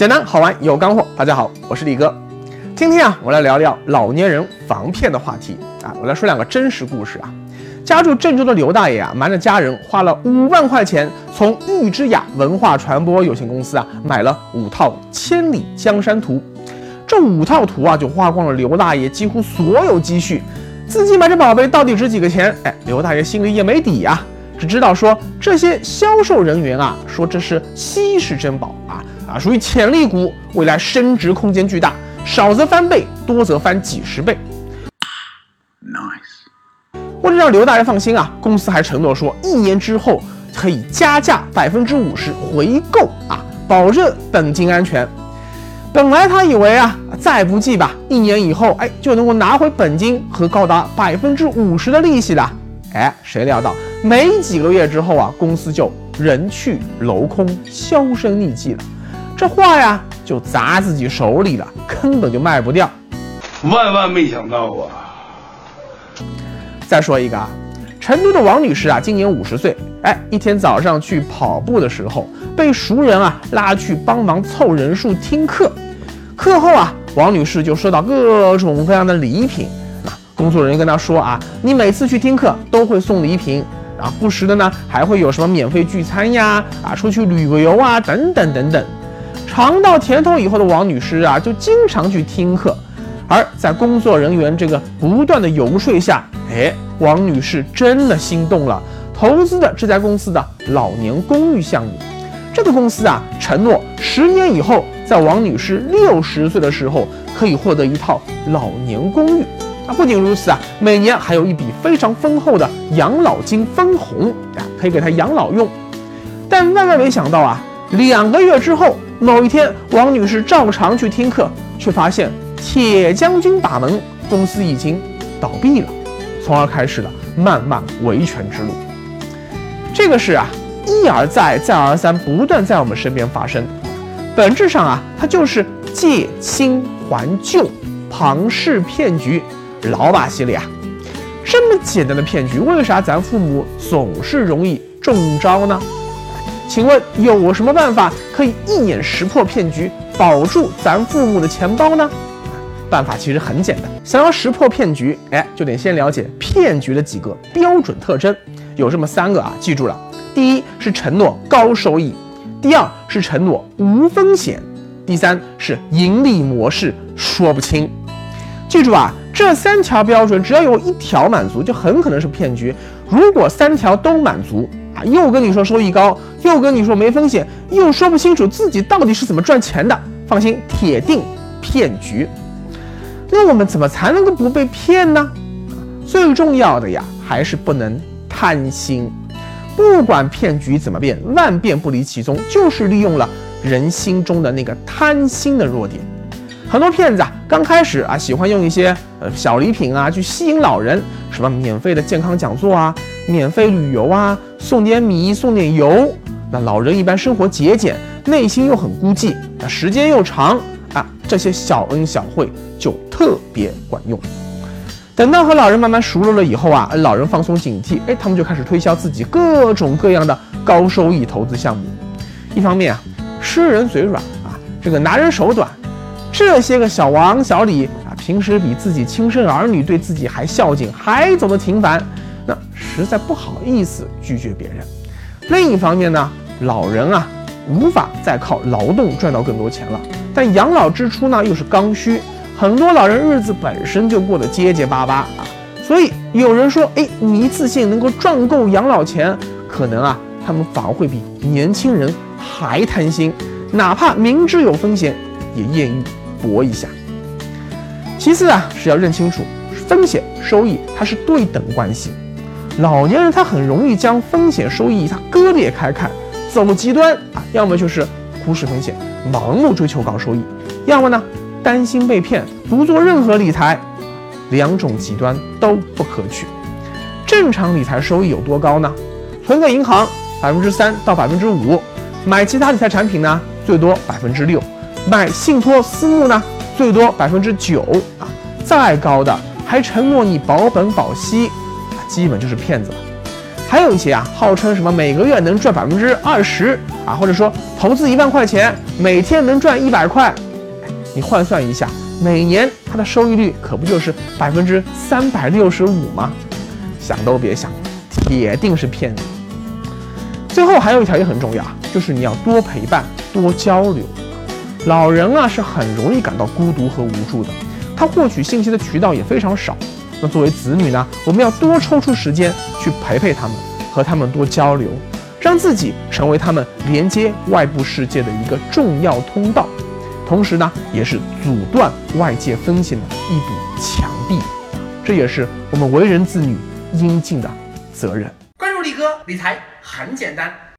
简单好玩有干货。大家好，我是李哥。今天啊，我来聊聊老年人防骗的话题啊。我来说两个真实故事啊。家住郑州的刘大爷啊，瞒着家人花了五万块钱，从玉之雅文化传播有限公司啊买了五套《千里江山图》。这五套图啊，就花光了刘大爷几乎所有积蓄。自己买这宝贝到底值几个钱？哎，刘大爷心里也没底呀。只知道说这些销售人员啊，说这是稀世珍宝啊啊，属于潜力股，未来升值空间巨大，少则翻倍，多则翻几十倍。Nice。为了让刘大爷放心啊，公司还承诺说，一年之后可以加价百分之五十回购啊，保证本金安全。本来他以为啊，再不济吧，一年以后哎就能够拿回本金和高达百分之五十的利息了。哎，谁料到？没几个月之后啊，公司就人去楼空，销声匿迹了。这画呀，就砸自己手里了，根本就卖不掉。万万没想到啊！再说一个啊，成都的王女士啊，今年五十岁。哎，一天早上去跑步的时候，被熟人啊拉去帮忙凑人数听课。课后啊，王女士就收到各种各样的礼品。啊工作人员跟她说啊，你每次去听课都会送礼品。啊，不时的呢，还会有什么免费聚餐呀，啊，出去旅个游啊，等等等等。尝到甜头以后的王女士啊，就经常去听课。而在工作人员这个不断的游说下，哎，王女士真的心动了，投资的这家公司的老年公寓项目。这个公司啊，承诺十年以后，在王女士六十岁的时候，可以获得一套老年公寓。啊不仅如此啊，每年还有一笔非常丰厚的养老金分红啊，可以给他养老用。但万万没想到啊，两个月之后，某一天，王女士照常去听课，却发现铁将军把门，公司已经倒闭了，从而开始了漫漫维权之路。这个事啊，一而再，再而三，不断在我们身边发生。本质上啊，它就是借新还旧，庞氏骗局。老把戏了呀！这么简单的骗局，为啥咱父母总是容易中招呢？请问有什么办法可以一眼识破骗局，保住咱父母的钱包呢？办法其实很简单，想要识破骗局，哎，就得先了解骗局的几个标准特征，有这么三个啊，记住了：第一是承诺高收益，第二是承诺无风险，第三是盈利模式说不清。记住啊！这三条标准，只要有一条满足，就很可能是骗局。如果三条都满足又跟你说收益高，又跟你说没风险，又说不清楚自己到底是怎么赚钱的，放心，铁定骗局。那我们怎么才能够不被骗呢？最重要的呀，还是不能贪心。不管骗局怎么变，万变不离其宗，就是利用了人心中的那个贪心的弱点。很多骗子啊，刚开始啊，喜欢用一些呃小礼品啊去吸引老人，什么免费的健康讲座啊，免费旅游啊，送点米，送点油。那老人一般生活节俭，内心又很孤寂，那时间又长啊，这些小恩小惠就特别管用。等到和老人慢慢熟络了以后啊，老人放松警惕，哎，他们就开始推销自己各种各样的高收益投资项目。一方面啊，吃人嘴软啊，这个拿人手短。这些个小王小李啊，平时比自己亲生儿女对自己还孝敬，还走得挺反，那实在不好意思拒绝别人。另一方面呢，老人啊无法再靠劳动赚到更多钱了，但养老支出呢又是刚需，很多老人日子本身就过得结结巴巴啊，所以有人说，哎，你一次性能够赚够养老钱，可能啊他们反而会比年轻人还贪心，哪怕明知有风险，也愿意。搏一下。其次啊，是要认清楚风险收益，它是对等关系。老年人他很容易将风险收益它割裂开看，走极端啊，要么就是忽视风险，盲目追求高收益；要么呢，担心被骗，不做任何理财。两种极端都不可取。正常理财收益有多高呢？存个银行百分之三到百分之五，买其他理财产品呢，最多百分之六。买信托私募呢，最多百分之九啊，再高的还承诺你保本保息，基本就是骗子了。还有一些啊，号称什么每个月能赚百分之二十啊，或者说投资一万块钱，每天能赚一百块，你换算一下，每年它的收益率可不就是百分之三百六十五吗？想都别想，铁定是骗子。最后还有一条也很重要，就是你要多陪伴，多交流。老人啊是很容易感到孤独和无助的，他获取信息的渠道也非常少。那作为子女呢，我们要多抽出时间去陪陪他们，和他们多交流，让自己成为他们连接外部世界的一个重要通道，同时呢，也是阻断外界风险的一堵墙壁。这也是我们为人子女应尽的责任。关注力哥理财很简单。